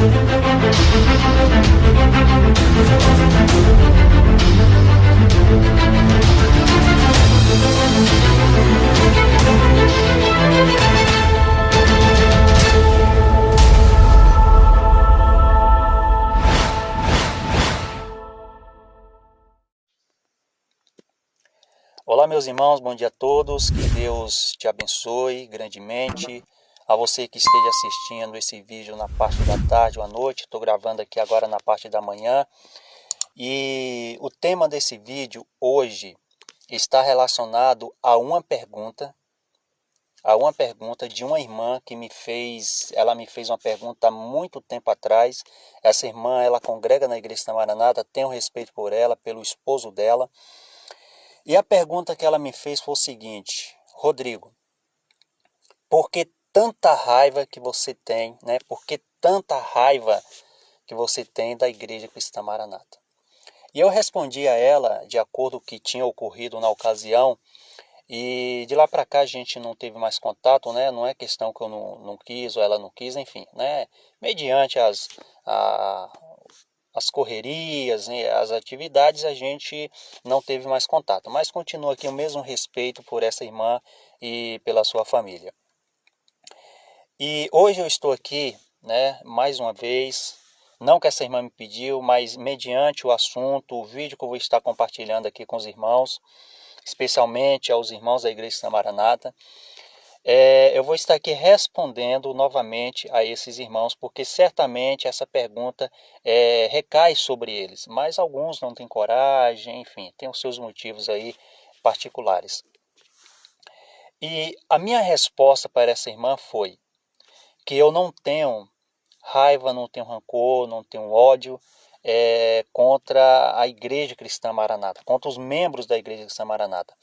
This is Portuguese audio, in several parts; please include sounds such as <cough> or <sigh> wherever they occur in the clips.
Olá, meus irmãos, bom dia a todos. Que Deus te abençoe grandemente. A você que esteja assistindo esse vídeo na parte da tarde ou à noite, estou gravando aqui agora na parte da manhã. E o tema desse vídeo hoje está relacionado a uma pergunta, a uma pergunta de uma irmã que me fez, ela me fez uma pergunta há muito tempo atrás. Essa irmã, ela congrega na igreja da Maranata, tenho respeito por ela, pelo esposo dela. E a pergunta que ela me fez foi o seguinte: Rodrigo, por que tanta raiva que você tem, né? Por que tanta raiva que você tem da Igreja Cristã Maranata? E eu respondi a ela de acordo com o que tinha ocorrido na ocasião. E de lá para cá a gente não teve mais contato, né? Não é questão que eu não, não quis ou ela não quis, enfim, né? Mediante as, a, as correrias, né, as atividades, a gente não teve mais contato. Mas continua aqui o mesmo respeito por essa irmã e pela sua família. E hoje eu estou aqui, né, mais uma vez, não que essa irmã me pediu, mas mediante o assunto, o vídeo que eu vou estar compartilhando aqui com os irmãos, especialmente aos irmãos da Igreja de Maranata, é, eu vou estar aqui respondendo novamente a esses irmãos, porque certamente essa pergunta é, recai sobre eles, mas alguns não têm coragem, enfim, tem os seus motivos aí particulares. E a minha resposta para essa irmã foi que eu não tenho raiva, não tenho rancor, não tenho ódio é, contra a Igreja Cristã Maranata, contra os membros da Igreja Cristã Maranata.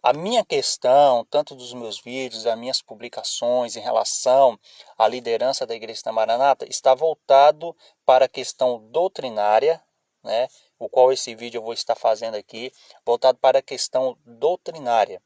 A minha questão, tanto dos meus vídeos, das minhas publicações em relação à liderança da Igreja da Maranata, está voltado para a questão doutrinária, né, o qual esse vídeo eu vou estar fazendo aqui, voltado para a questão doutrinária.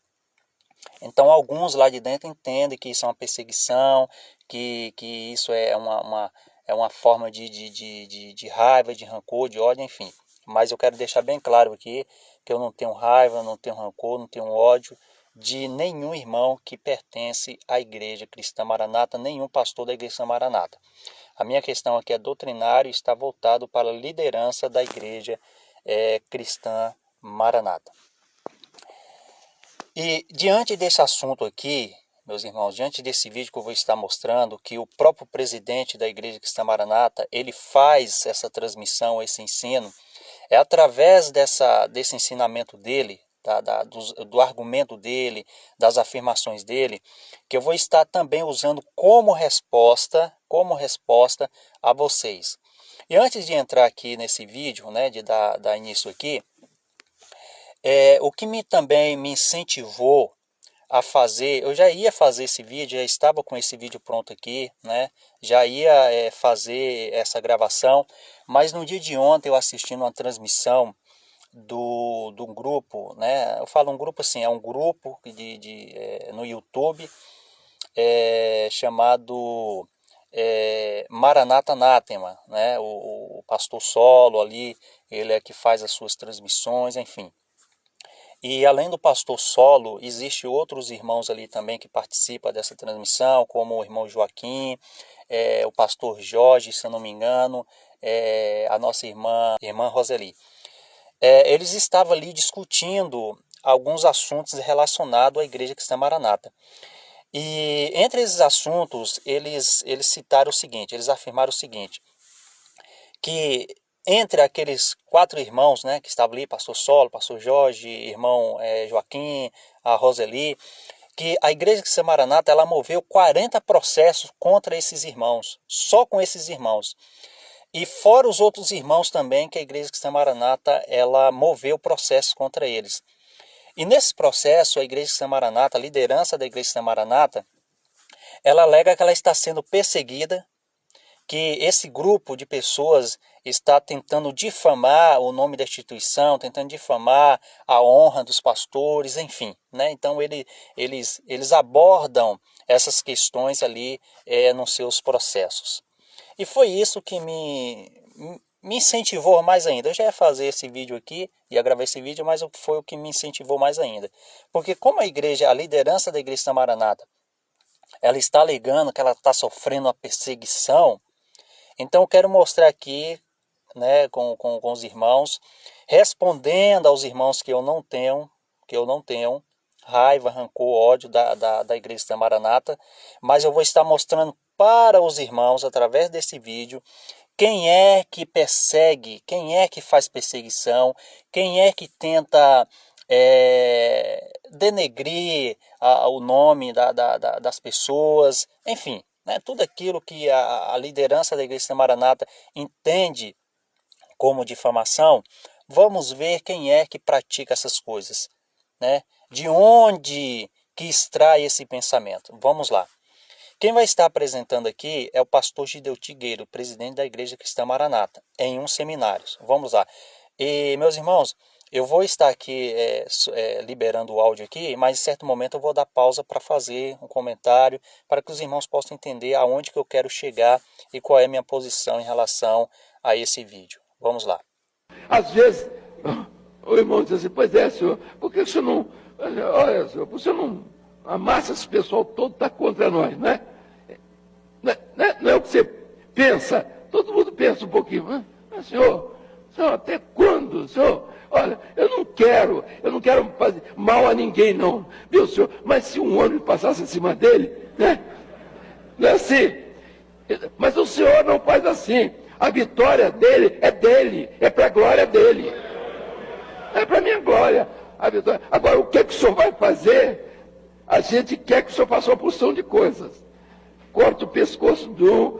Então, alguns lá de dentro entendem que isso é uma perseguição, que, que isso é uma, uma é uma forma de, de, de, de, raiva, de rancor, de ódio, enfim. Mas eu quero deixar bem claro aqui que eu não tenho raiva, não tenho rancor, não tenho ódio de nenhum irmão que pertence à Igreja Cristã Maranata, nenhum pastor da Igreja Maranata. A minha questão aqui é doutrinária e está voltado para a liderança da Igreja é, Cristã Maranata. E diante desse assunto aqui, meus irmãos, diante desse vídeo que eu vou estar mostrando, que o próprio presidente da Igreja Cristã Maranata, ele faz essa transmissão, esse ensino, é através dessa, desse ensinamento dele, da, da, do, do, argumento dele, das afirmações dele, que eu vou estar também usando como resposta, como resposta a vocês. E antes de entrar aqui nesse vídeo, né, de dar, dar início aqui, é, o que me também me incentivou a fazer, eu já ia fazer esse vídeo, já estava com esse vídeo pronto aqui, né? Já ia é, fazer essa gravação, mas no dia de ontem eu assistindo uma transmissão do, do grupo, né? Eu falo um grupo assim, é um grupo de, de é, no YouTube é, chamado é, Maranata Anátema, né? O, o pastor Solo ali, ele é que faz as suas transmissões, enfim. E além do pastor solo, existe outros irmãos ali também que participam dessa transmissão, como o irmão Joaquim, é, o pastor Jorge, se eu não me engano, é, a nossa irmã, irmã Roseli. É, eles estavam ali discutindo alguns assuntos relacionados à Igreja Cristã Maranata. E entre esses assuntos, eles, eles citaram o seguinte, eles afirmaram o seguinte, que entre aqueles quatro irmãos né, que estavam ali, pastor Solo, pastor Jorge, irmão é, Joaquim, a Roseli, que a igreja de Maranata ela moveu 40 processos contra esses irmãos, só com esses irmãos. E fora os outros irmãos também que a igreja de Maranata ela moveu processos contra eles. E nesse processo, a igreja de Maranata, a liderança da igreja de Maranata, ela alega que ela está sendo perseguida, que esse grupo de pessoas está tentando difamar o nome da instituição, tentando difamar a honra dos pastores, enfim. Né? Então ele, eles, eles abordam essas questões ali é, nos seus processos. E foi isso que me, me incentivou mais ainda. Eu já ia fazer esse vídeo aqui, ia gravar esse vídeo, mas foi o que me incentivou mais ainda. Porque como a igreja, a liderança da igreja da Maranata, ela está alegando que ela está sofrendo uma perseguição, então eu quero mostrar aqui, né, com, com, com os irmãos, respondendo aos irmãos que eu não tenho, que eu não tenho raiva, rancor, ódio da, da, da igreja da Maranata, mas eu vou estar mostrando para os irmãos, através desse vídeo, quem é que persegue, quem é que faz perseguição, quem é que tenta é, denegrir a, o nome da, da, da, das pessoas, enfim, né, tudo aquilo que a, a liderança da Igreja Maranata entende como difamação, vamos ver quem é que pratica essas coisas, né? De onde que extrai esse pensamento? Vamos lá. Quem vai estar apresentando aqui é o pastor Gideu Tigueiro, presidente da Igreja Cristã Maranata, em um seminário. Vamos lá. E, meus irmãos, eu vou estar aqui é, é, liberando o áudio aqui, mas em certo momento eu vou dar pausa para fazer um comentário, para que os irmãos possam entender aonde que eu quero chegar e qual é a minha posição em relação a esse vídeo. Vamos lá. Às vezes, o irmão diz assim, pois é, senhor, por que o senhor não, olha, senhor, por que o senhor não amassa esse pessoal todo está contra nós, né? Não é, não é, o que você pensa, todo mundo pensa um pouquinho, mas, mas senhor, senhor, até quando, senhor? Olha, eu não quero, eu não quero fazer mal a ninguém, não, viu, senhor? Mas se um ônibus passasse em cima dele, né? Não é assim. Mas o senhor não faz assim. A vitória dele é dele, é para a glória dele. É para minha glória. A vitória. Agora, o que, é que o senhor vai fazer? A gente quer que o senhor faça uma porção de coisas corta o pescoço de um,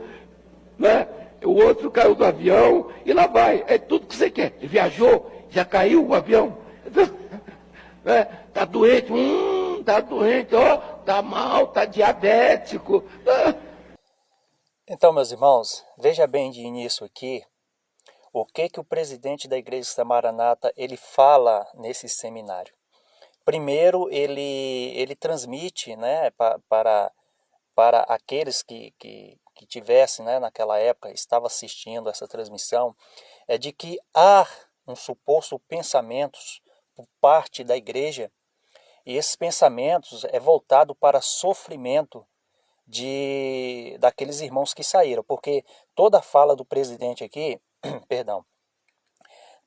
né? O outro caiu do avião e lá vai. É tudo que você quer. Ele viajou, já caiu o avião. Né? <laughs> Tá doente, hum, tá doente, ó, tá mal, tá diabético. <laughs> Então, meus irmãos, veja bem de início aqui o que que o presidente da Igreja da Maranata ele fala nesse seminário. Primeiro, ele ele transmite, né, para, para para aqueles que, que, que tivessem, né, naquela época, estava assistindo essa transmissão, é de que há um suposto pensamentos por parte da igreja e esses pensamentos é voltado para sofrimento de daqueles irmãos que saíram, porque toda a fala do presidente aqui, <clears throat> perdão,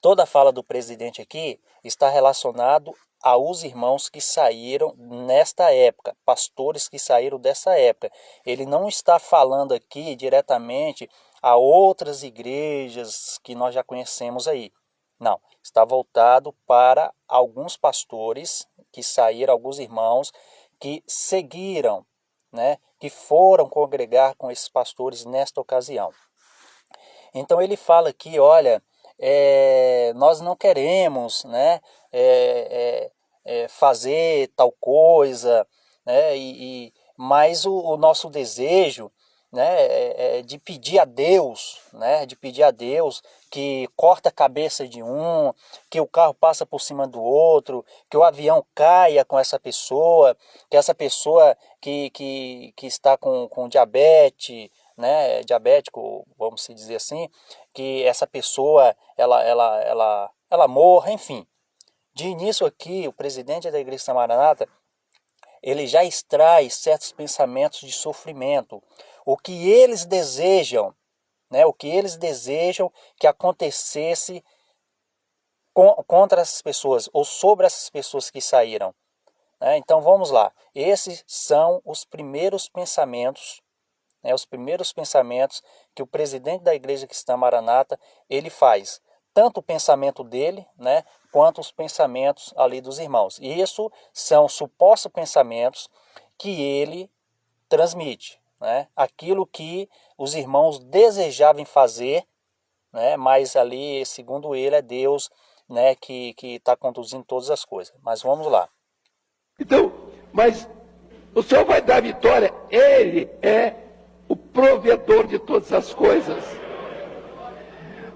toda a fala do presidente aqui está relacionado aos irmãos que saíram nesta época, pastores que saíram dessa época. Ele não está falando aqui diretamente a outras igrejas que nós já conhecemos aí. Não, está voltado para alguns pastores que saíram, alguns irmãos que seguiram, né, que foram congregar com esses pastores nesta ocasião. Então ele fala aqui, olha, é, nós não queremos né, é, é, é, fazer tal coisa, né? E, e mas o, o, nosso desejo, né, é, é de pedir a Deus, né, de pedir a Deus que corta a cabeça de um, que o carro passa por cima do outro, que o avião caia com essa pessoa, que essa pessoa que, que, que está com, com diabetes, né, diabético, vamos dizer assim, que essa pessoa ela, ela, ela, ela morra, enfim. De início aqui, o presidente da Igreja Maranata, ele já extrai certos pensamentos de sofrimento, o que eles desejam, né, o que eles desejam que acontecesse contra essas pessoas ou sobre essas pessoas que saíram. Né? Então vamos lá. Esses são os primeiros pensamentos, né, os primeiros pensamentos que o presidente da Igreja Cristã Maranata ele faz tanto o pensamento dele, né, quanto os pensamentos ali dos irmãos. E isso são supostos pensamentos que ele transmite, né, aquilo que os irmãos desejavam fazer, né, mas ali, segundo ele, é Deus né, que está conduzindo todas as coisas. Mas vamos lá. Então, mas o Senhor vai dar vitória, Ele é o provedor de todas as coisas.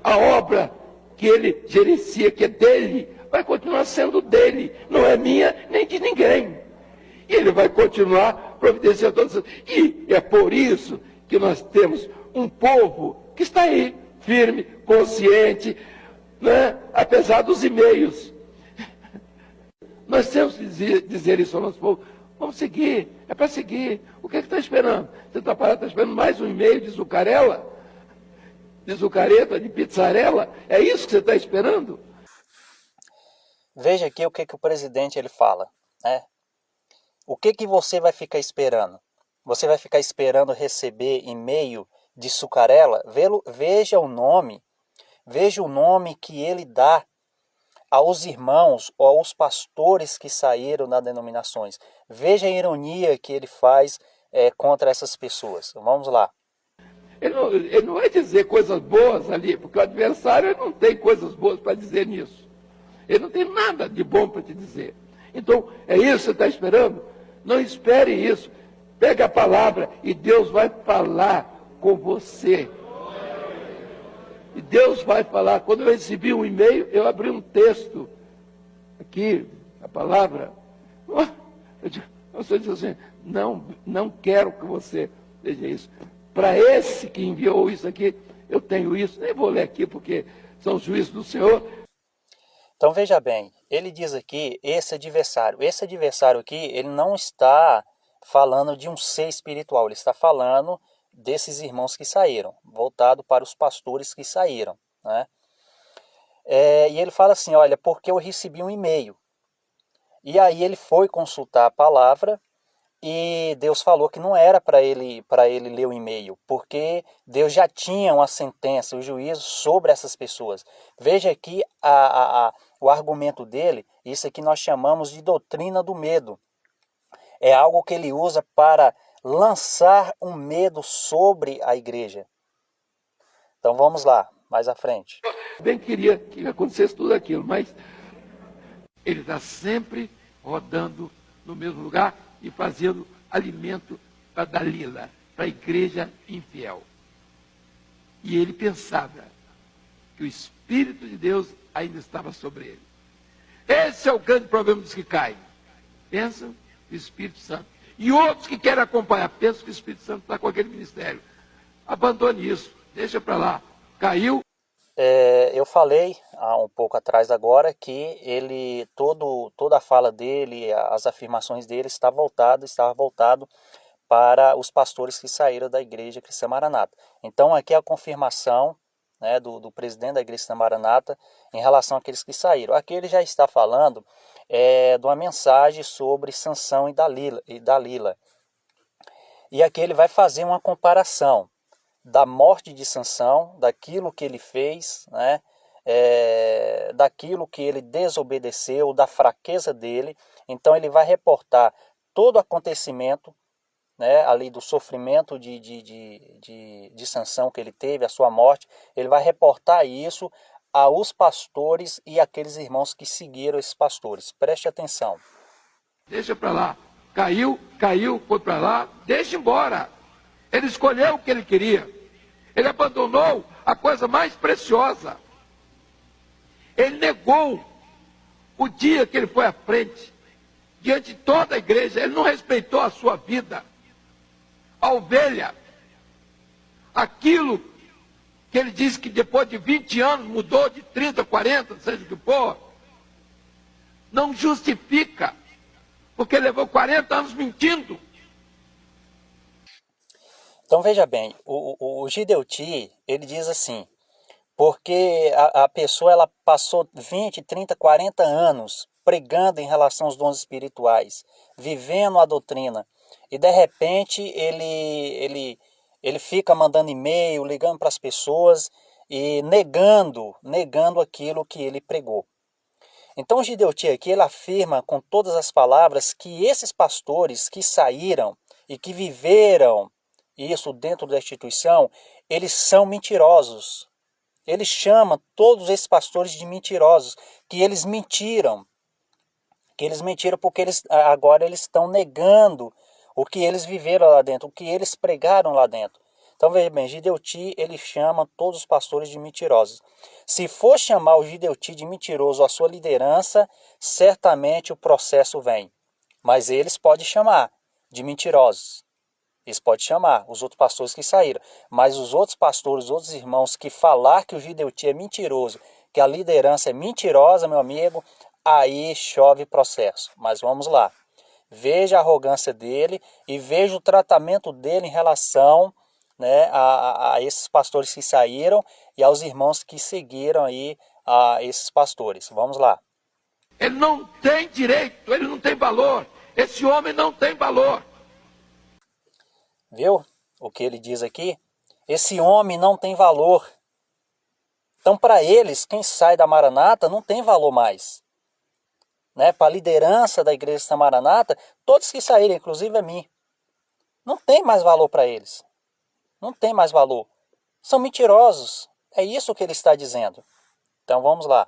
A obra que ele gerencia, que é dele, vai continuar sendo dele, não é minha nem de ninguém. E ele vai continuar providenciando todas. E é por isso que nós temos um povo que está aí, firme, consciente, né? apesar dos e-mails. Nós temos que dizer, dizer isso ao nosso povo. Vamos seguir, é para seguir. O que é está esperando? Você está parado, está esperando mais um e-mail de Zucarela? De Zucareta, de Pizzarela? É isso que você está esperando? Veja aqui o que, que o presidente ele fala. Né? O que, que você vai ficar esperando? Você vai ficar esperando receber e-mail de Sucarela? Veja o nome, veja o nome que ele dá aos irmãos ou aos pastores que saíram das denominações. Veja a ironia que ele faz é, contra essas pessoas. Vamos lá. Ele não, ele não, vai dizer coisas boas ali, porque o adversário não tem coisas boas para dizer nisso. Ele não tem nada de bom para te dizer. Então, é isso que você está esperando? Não espere isso. Pega a palavra e Deus vai falar com você. E Deus vai falar. Quando eu recebi um e-mail, eu abri um texto. Aqui, a palavra. Você diz assim: não, não quero que você veja isso. Para esse que enviou isso aqui, eu tenho isso. Nem vou ler aqui, porque são os juízos do Senhor. Então veja bem, ele diz aqui esse adversário. Esse adversário aqui, ele não está falando de um ser espiritual, ele está falando desses irmãos que saíram, voltado para os pastores que saíram. Né? É, e ele fala assim: olha, porque eu recebi um e-mail. E aí ele foi consultar a palavra e Deus falou que não era para ele para ele ler o e-mail, porque Deus já tinha uma sentença, o um juízo sobre essas pessoas. Veja aqui a, a, a, o argumento dele, isso aqui nós chamamos de doutrina do medo. É algo que ele usa para lançar um medo sobre a igreja. Então vamos lá, mais à frente. Bem queria que acontecesse tudo aquilo, mas ele está sempre rodando no mesmo lugar e fazendo alimento para Dalila, para a igreja infiel. E ele pensava que o Espírito de Deus ainda estava sobre ele. Esse é o grande problema dos que caem. Pensam o Espírito Santo. E outros que querem acompanhar, pensam que o Espírito Santo está com aquele ministério. Abandone isso, deixa para lá. Caiu, é, eu falei há um pouco atrás agora que ele todo toda a fala dele, as afirmações dele está voltado, estava voltado para os pastores que saíram da igreja cristã Maranata. Então aqui é a confirmação né, do, do, presidente da igreja cristã Maranata em relação àqueles que saíram. Aqui ele já está falando é, de uma mensagem sobre Sansão e Dalila, e Dalila. E aqui ele vai fazer uma comparação da morte de Sansão, daquilo que ele fez, né? É, daquilo que ele desobedeceu, da fraqueza dele. Então ele vai reportar todo o acontecimento né, ali do sofrimento de, de, de, de, de Sansão que ele teve, a sua morte. Ele vai reportar isso aos pastores e aqueles irmãos que seguiram esses pastores. Preste atenção. Deixa para lá. Caiu, caiu, foi para lá, deixa embora. Ele escolheu o que ele queria. Ele abandonou a coisa mais preciosa. Ele negou o dia que ele foi à frente, diante de toda a igreja. Ele não respeitou a sua vida. A ovelha, aquilo que ele disse que depois de 20 anos mudou de 30, 40, seja o que for, não justifica, porque levou 40 anos mentindo. Então veja bem, o, o, o Gideuti, ele diz assim, porque a, a pessoa ela passou 20, 30, 40 anos pregando em relação aos dons espirituais, vivendo a doutrina, e de repente ele, ele, ele fica mandando e-mail, ligando para as pessoas e negando, negando aquilo que ele pregou. Então o Gideuti aqui ele afirma com todas as palavras que esses pastores que saíram e que viveram isso dentro da instituição, eles são mentirosos. Ele chama todos esses pastores de mentirosos, que eles mentiram. Que eles mentiram porque eles agora eles estão negando o que eles viveram lá dentro, o que eles pregaram lá dentro. Então veja bem, Gideuti ele chama todos os pastores de mentirosos. Se for chamar o Gideuti de mentiroso a sua liderança, certamente o processo vem. Mas eles podem chamar de mentirosos. Isso pode chamar os outros pastores que saíram. Mas os outros pastores, os outros irmãos que falar que o Gideuti é mentiroso, que a liderança é mentirosa, meu amigo, aí chove processo. Mas vamos lá. Veja a arrogância dele e veja o tratamento dele em relação né, a, a esses pastores que saíram e aos irmãos que seguiram aí a esses pastores. Vamos lá. Ele não tem direito, ele não tem valor. Esse homem não tem valor. Viu o que ele diz aqui? Esse homem não tem valor. Então, para eles, quem sai da Maranata não tem valor mais. Né? Para a liderança da igreja da Maranata, todos que saírem, inclusive a mim, não tem mais valor para eles. Não tem mais valor. São mentirosos. É isso que ele está dizendo. Então vamos lá.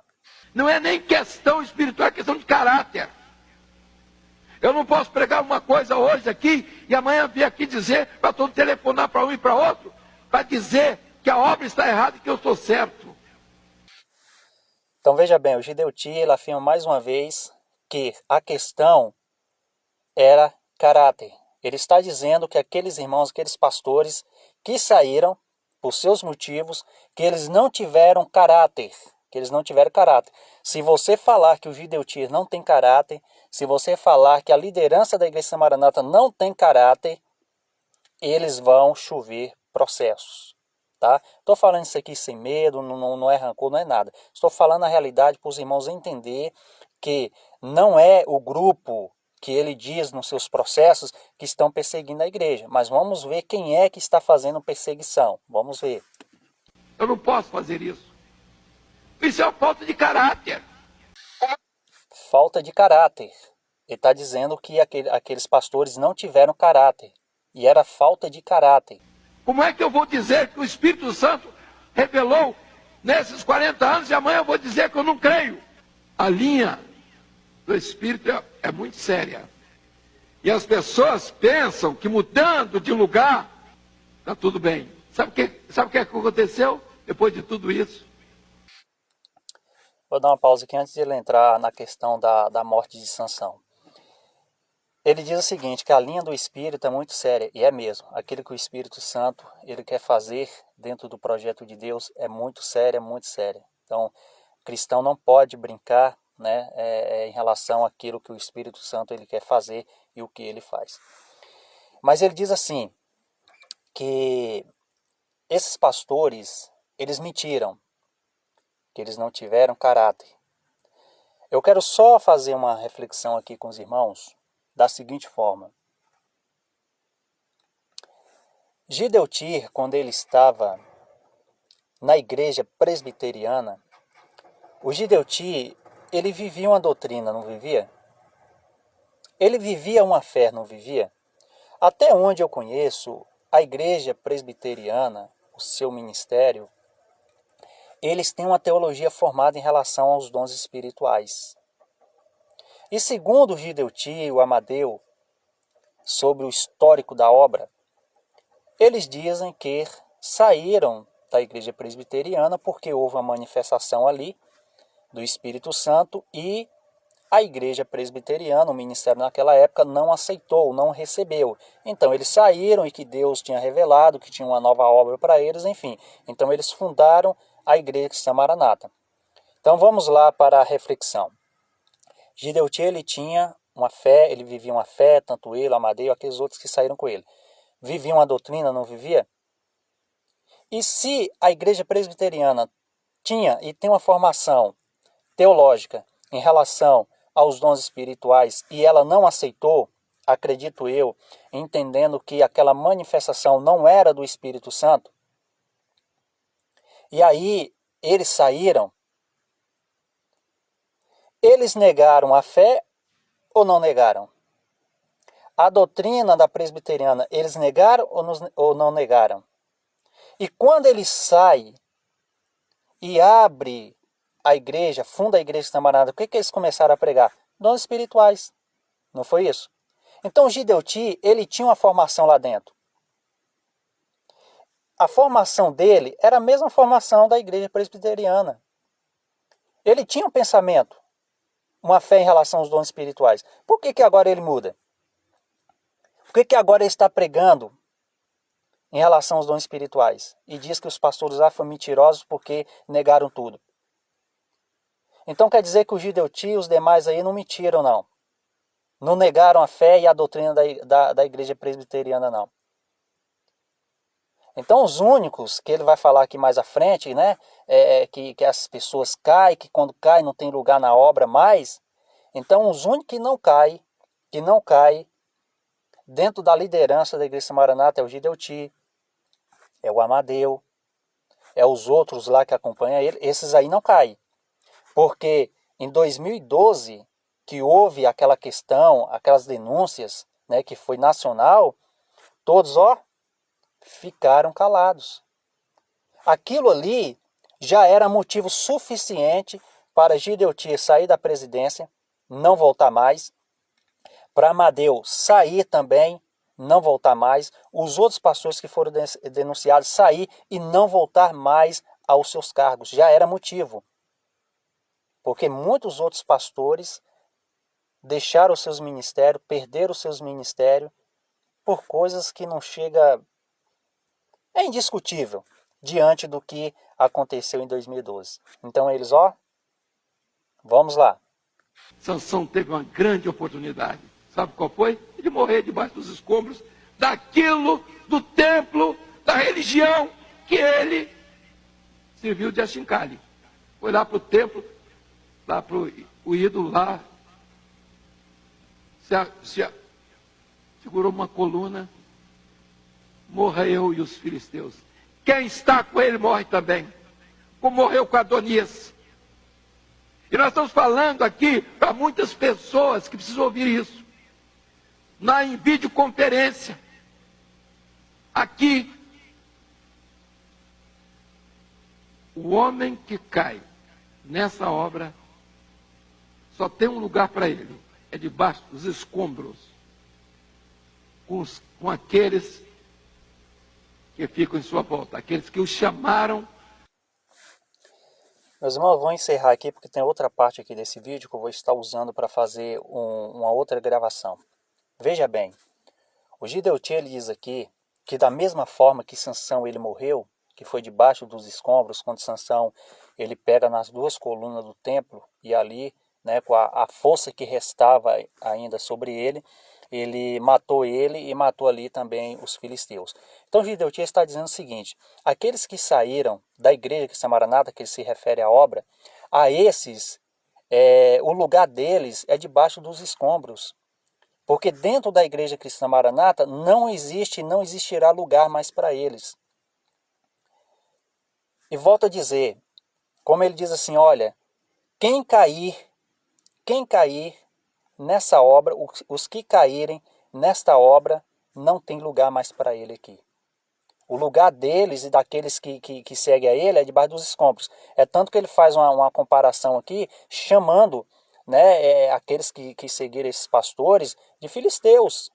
Não é nem questão espiritual, é questão de caráter. Eu não posso pregar uma coisa hoje aqui e amanhã vir aqui dizer para todo telefonar para um e para outro, para dizer que a obra está errada e que eu estou certo. Então veja bem, o Gideuti afirma mais uma vez que a questão era caráter. Ele está dizendo que aqueles irmãos, aqueles pastores que saíram por seus motivos, que eles não tiveram caráter, que eles não tiveram caráter. Se você falar que o Gideutir não tem caráter, se você falar que a liderança da Igreja Maranata não tem caráter, eles vão chover processos. Tá? Estou falando isso aqui sem medo, não, não é rancor, não é nada. Estou falando a realidade para os irmãos entender que não é o grupo que ele diz nos seus processos que estão perseguindo a igreja. Mas vamos ver quem é que está fazendo perseguição. Vamos ver. Eu não posso fazer isso. Isso é uma falta de caráter. Falta de caráter. Ele está dizendo que aquele, aqueles pastores não tiveram caráter. E era falta de caráter. Como é que eu vou dizer que o Espírito Santo revelou nesses 40 anos e amanhã eu vou dizer que eu não creio? A linha do Espírito é, é muito séria. E as pessoas pensam que mudando de lugar, está tudo bem. Sabe o que, sabe o que aconteceu depois de tudo isso? Vou dar uma pausa aqui antes de ele entrar na questão da, da morte de Sansão. Ele diz o seguinte, que a linha do Espírito é muito séria, e é mesmo. Aquilo que o Espírito Santo ele quer fazer dentro do projeto de Deus é muito sério, é muito sério. Então, o cristão não pode brincar né, é, é, em relação àquilo que o Espírito Santo ele quer fazer e o que ele faz. Mas ele diz assim que esses pastores eles mentiram, que eles não tiveram caráter. Eu quero só fazer uma reflexão aqui com os irmãos da seguinte forma. Gideutir, quando ele estava na igreja presbiteriana, o Gideuti ele vivia uma doutrina, não vivia? Ele vivia uma fé, não vivia? Até onde eu conheço, a igreja presbiteriana, o seu ministério, eles têm uma teologia formada em relação aos dons espirituais. E segundo o Gideuti e o Amadeu, sobre o histórico da obra, eles dizem que saíram da igreja presbiteriana porque houve uma manifestação ali do Espírito Santo e a igreja presbiteriana, o ministério naquela época, não aceitou, não recebeu. Então eles saíram e que Deus tinha revelado que tinha uma nova obra para eles, enfim. Então eles fundaram a igreja cristã Maranata. Então vamos lá para a reflexão. Gideuti ele tinha uma fé, ele vivia uma fé, tanto ele, Amadeu, aqueles outros que saíram com ele. Vivia uma doutrina, não vivia? E se a igreja presbiteriana tinha e tem uma formação teológica em relação aos dons espirituais e ela não aceitou, acredito eu, entendendo que aquela manifestação não era do Espírito Santo. E aí eles saíram. Eles negaram a fé ou não negaram? A doutrina da presbiteriana, eles negaram ou não negaram? E quando ele sai e abre a igreja, funda a igreja camarada, o que, que eles começaram a pregar? Dons espirituais. Não foi isso? Então Gideuti, ele tinha uma formação lá dentro. A formação dele era a mesma formação da igreja presbiteriana. Ele tinha um pensamento, uma fé em relação aos dons espirituais. Por que, que agora ele muda? Por que, que agora ele está pregando em relação aos dons espirituais e diz que os pastores lá foram mentirosos porque negaram tudo. Então quer dizer que o Gideuti e os demais aí não mentiram, não. Não negaram a fé e a doutrina da, da, da igreja presbiteriana, não. Então, os únicos que ele vai falar aqui mais à frente, né, é, que, que as pessoas caem, que quando caem não tem lugar na obra mais. Então, os únicos que não caem, que não caem dentro da liderança da Igreja Maranata é o Gideuti, é o Amadeu, é os outros lá que acompanham ele. Esses aí não caem. Porque em 2012, que houve aquela questão, aquelas denúncias, né, que foi nacional, todos, ó, ficaram calados. Aquilo ali já era motivo suficiente para Gideotia sair da presidência, não voltar mais, para Amadeu sair também, não voltar mais, os outros pastores que foram denunciados sair e não voltar mais aos seus cargos. Já era motivo. Porque muitos outros pastores deixaram os seus ministérios, perderam os seus ministérios por coisas que não chega é indiscutível diante do que aconteceu em 2012. Então eles, ó, vamos lá. Sansão teve uma grande oportunidade. Sabe qual foi? De morrer debaixo dos escombros daquilo do templo, da religião que ele serviu de achincalhe. Foi lá para o templo, lá para o ídolo lá, se, se, segurou uma coluna morra eu e os filisteus. Quem está com ele morre também, como morreu com Adonias. E nós estamos falando aqui para muitas pessoas que precisam ouvir isso. Na videoconferência, aqui, o homem que cai nessa obra só tem um lugar para ele, é debaixo dos escombros, com, os, com aqueles que ficam em sua volta, aqueles que o chamaram. Meus irmãos, vou encerrar aqui porque tem outra parte aqui desse vídeo que eu vou estar usando para fazer um, uma outra gravação. Veja bem, o Gideuti ele diz aqui que da mesma forma que Sansão ele morreu, que foi debaixo dos escombros, quando Sansão ele pega nas duas colunas do templo e ali, né, com a, a força que restava ainda sobre ele, ele matou ele e matou ali também os filisteus. Então Gideutia está dizendo o seguinte: aqueles que saíram da igreja que Samaranata, que ele se refere à obra, a esses é, o lugar deles é debaixo dos escombros. Porque dentro da igreja cristã maranata não existe e não existirá lugar mais para eles. E volto a dizer, como ele diz assim, olha, quem cair, quem cair nessa obra, os que caírem nesta obra, não tem lugar mais para ele aqui. O lugar deles e daqueles que, que, que seguem a ele é debaixo dos escombros. É tanto que ele faz uma, uma comparação aqui, chamando né, é, aqueles que, que seguiram esses pastores de filisteus.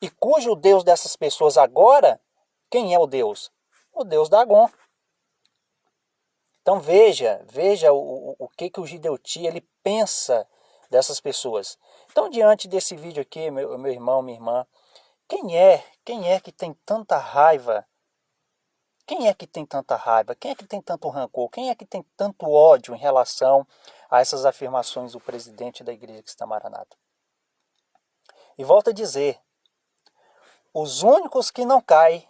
E cujo Deus dessas pessoas agora, quem é o Deus? O Deus Dagon. Então veja, veja o, o, o que, que o Gideuti ele pensa dessas pessoas. Então, diante desse vídeo aqui, meu, meu irmão, minha irmã, quem é, quem é que tem tanta raiva? Quem é que tem tanta raiva? Quem é que tem tanto rancor? Quem é que tem tanto ódio em relação a essas afirmações do presidente da Igreja Cristã Maranata? E volto a dizer, os únicos que não caem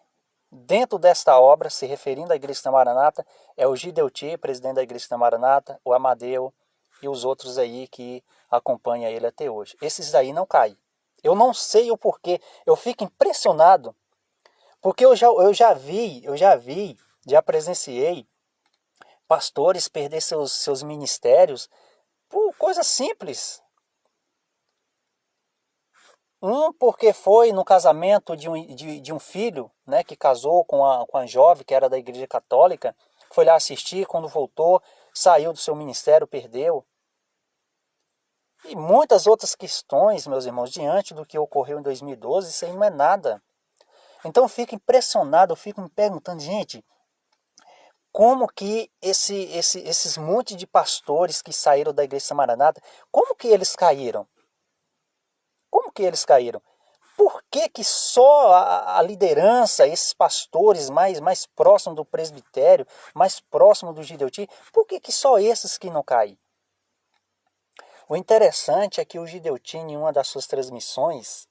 dentro desta obra, se referindo à Igreja Cristã Maranata, é o Gideuti, presidente da Igreja Cristã Maranata, o Amadeu, e os outros aí que acompanham ele até hoje. Esses aí não caem. Eu não sei o porquê. Eu fico impressionado. Porque eu já, eu já vi, eu já vi, já presenciei pastores perder seus, seus ministérios por coisa simples. Um porque foi no casamento de um, de, de um filho, né, que casou com a, com a jovem que era da igreja católica, foi lá assistir, quando voltou, saiu do seu ministério, perdeu. E muitas outras questões, meus irmãos, diante do que ocorreu em 2012, isso aí não é nada. Então eu fico impressionado, eu fico me perguntando, gente, como que esse, esse, esses monte de pastores que saíram da igreja Samaranata, como que eles caíram? Como que eles caíram? por que, que só a, a, liderança, esses pastores mais, mais próximos do presbitério, mais próximos do Gideuti, por que, que só esses que não caem? O interessante é que o Gideuti, em uma das suas transmissões,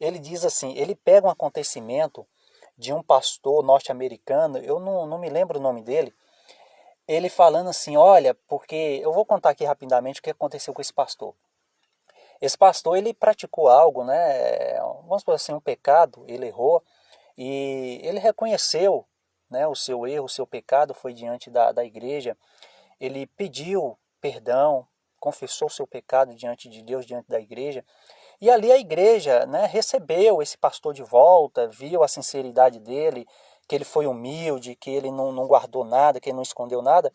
ele diz assim, ele pega um acontecimento de um pastor norte-americano, eu não, não me lembro o nome dele, ele falando assim, olha, porque eu vou contar aqui rapidamente o que aconteceu com esse pastor. Esse pastor, ele praticou algo, né, vamos dizer assim, um pecado, ele errou, e ele reconheceu né, o seu erro, o seu pecado foi diante da, da igreja, ele pediu perdão, confessou seu pecado diante de Deus, diante da igreja, e ali a igreja né, recebeu esse pastor de volta, viu a sinceridade dele, que ele foi humilde, que ele não, não guardou nada, que ele não escondeu nada.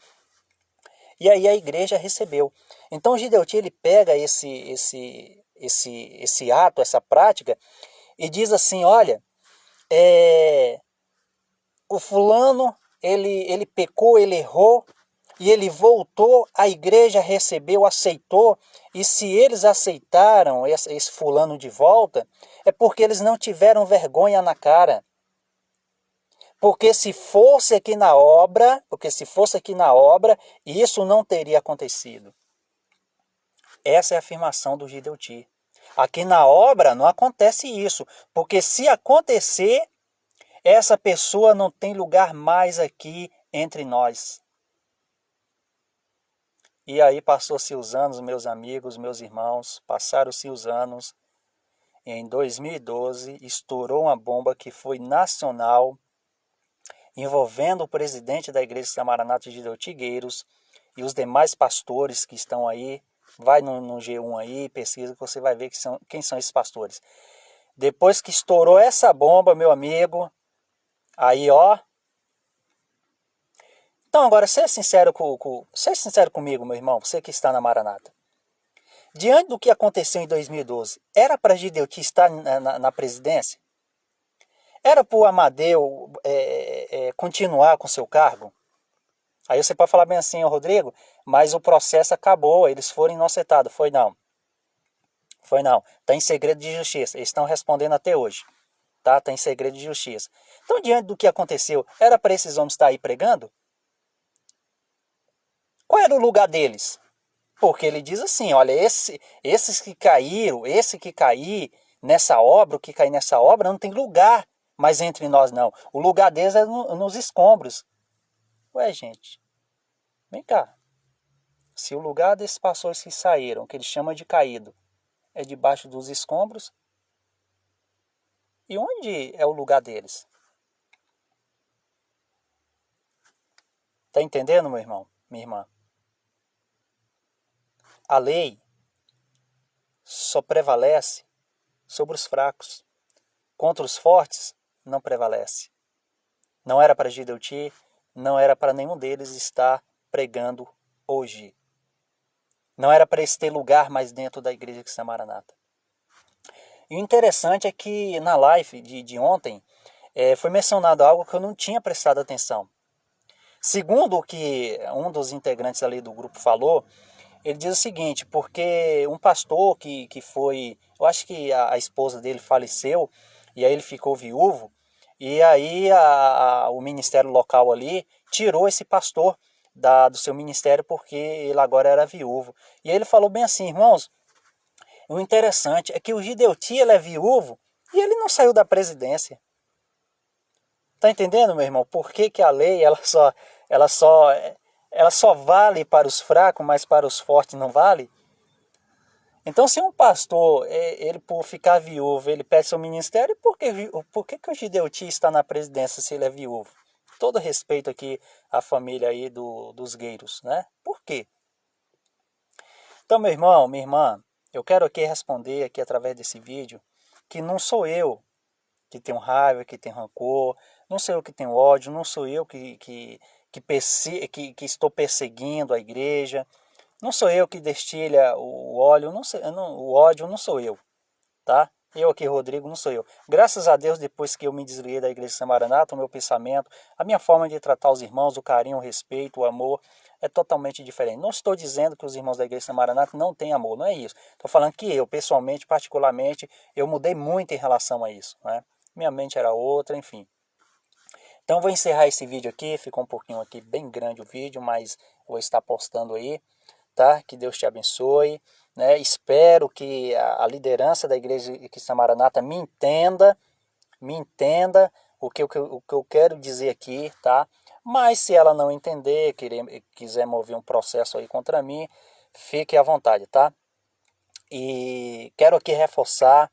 E aí a igreja recebeu. Então o Gideuti ele pega esse, esse, esse, esse ato, essa prática, e diz assim: olha, é, o fulano ele, ele pecou, ele errou, e ele voltou, a igreja recebeu, aceitou, e se eles aceitaram esse, fulano de volta, é porque eles não tiveram vergonha na cara. Porque se fosse aqui na obra, porque se fosse aqui na obra, isso não teria acontecido. Essa é a afirmação do Gideuti. Aqui na obra não acontece isso, porque se acontecer, essa pessoa não tem lugar mais aqui entre nós. E aí passou-se os anos, meus amigos, meus irmãos, passaram-se os anos. E em 2012 estourou uma bomba que foi nacional, envolvendo o presidente da Igreja Samaranata de Tigueiros e os demais pastores que estão aí. Vai no, no G1 aí, pesquisa que você vai ver que são, quem são esses pastores. Depois que estourou essa bomba, meu amigo, aí ó, então, agora, seja sincero, com, com, sincero comigo, meu irmão, você que está na Maranata. Diante do que aconteceu em 2012, era para Gideuti estar na, na, na, presidência? Era para o Amadeu é, é, continuar com seu cargo? Aí você pode falar bem assim, Rodrigo, mas o processo acabou, eles foram inocentados. Foi não. Foi não. Está em segredo de justiça. Eles estão respondendo até hoje. Tá? Está em segredo de justiça. Então, diante do que aconteceu, era para esses homens estar aí pregando? Qual era o lugar deles? Porque ele diz assim: olha, esse, esses que caíram, esse que cair nessa obra, o que cair nessa obra, não tem lugar mais entre nós, não. O lugar deles é no, nos escombros. Ué, gente, vem cá. Se o lugar desses pastores que saíram, que ele chama de caído, é debaixo dos escombros, e onde é o lugar deles? Tá entendendo, meu irmão, minha irmã? A lei só prevalece sobre os fracos. Contra os fortes, não prevalece. Não era para Gideuti, não era para nenhum deles estar pregando hoje. Não era para esse ter lugar mais dentro da igreja que Maranata. E o interessante é que na live de, de ontem é, foi mencionado algo que eu não tinha prestado atenção. Segundo o que um dos integrantes ali do grupo falou, ele diz o seguinte, porque um pastor que, que foi, eu acho que a, a esposa dele faleceu, e aí ele ficou viúvo, e aí a, a, o ministério local ali tirou esse pastor da, do seu ministério porque ele agora era viúvo. E aí ele falou bem assim, irmãos, o interessante é que o Gideuti ele é viúvo e ele não saiu da presidência. Tá entendendo, meu irmão? Por que, que a lei ela só, ela só ela só vale para os fracos, mas para os fortes não vale? Então, se um pastor, é, ele por ficar viúvo, ele pede seu ministério, por que, por que, que o Gideuti está na presidência se ele é viúvo? Todo respeito aqui à família aí do, dos gueiros, né? Por quê? Então, meu irmão, minha irmã, eu quero aqui responder aqui através desse vídeo que não sou eu que tenho raiva, que tenho rancor, não sou eu que tenho ódio, não sou eu que, que que, que, que estou perseguindo a igreja. Não sou eu que destilha o óleo, não sei, não, o ódio não sou eu, tá? Eu aqui, Rodrigo, não sou eu. Graças a Deus, depois que eu me desliguei da Igreja Samaranata, o meu pensamento, a minha forma de tratar os irmãos, o carinho, o respeito, o amor, é totalmente diferente. Não estou dizendo que os irmãos da Igreja Maranata não têm amor, não é isso. Estou falando que eu, pessoalmente, particularmente, eu mudei muito em relação a isso. Né? Minha mente era outra, enfim. Então vou encerrar esse vídeo aqui, ficou um pouquinho aqui bem grande o vídeo, mas vou estar postando aí, tá? Que Deus te abençoe, né? Espero que a, liderança da Igreja Cristã Maranata me entenda, me entenda o que, o que, o que eu quero dizer aqui, tá? Mas se ela não entender, querer, quiser mover um processo aí contra mim, fique à vontade, tá? E quero aqui reforçar,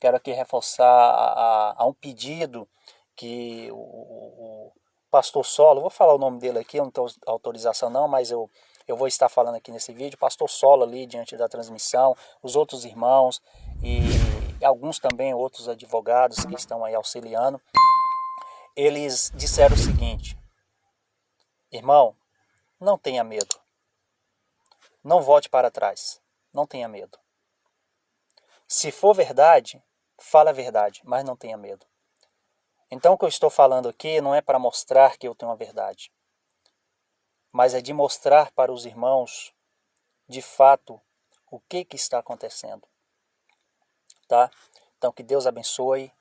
quero aqui reforçar a, a, a um pedido que o, o, pastor Solo, vou falar o nome dele aqui, eu não tenho autorização não, mas eu, eu vou estar falando aqui nesse vídeo, pastor Solo ali diante da transmissão, os outros irmãos e alguns também outros advogados que estão aí auxiliando, eles disseram o seguinte, Irmão, não tenha medo. Não volte para trás. Não tenha medo. Se for verdade, fala a verdade, mas não tenha medo. Então, o que eu estou falando aqui não é para mostrar que eu tenho a verdade, mas é de mostrar para os irmãos, de fato, o que, que está acontecendo. Tá? Então, que Deus abençoe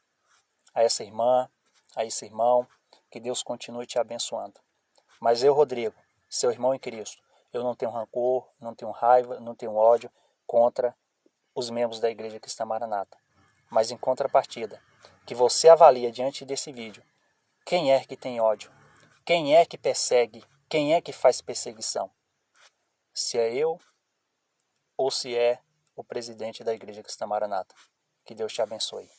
a essa irmã, a esse irmão, que Deus continue te abençoando. Mas eu, Rodrigo, seu irmão em Cristo, eu não tenho rancor, não tenho raiva, não tenho ódio contra os membros da Igreja Cristã Maranata. Mas em contrapartida, que você avalia diante desse vídeo quem é que tem ódio, quem é que persegue, quem é que faz perseguição. Se é eu ou se é o presidente da Igreja Cristã Maranata. Que Deus te abençoe.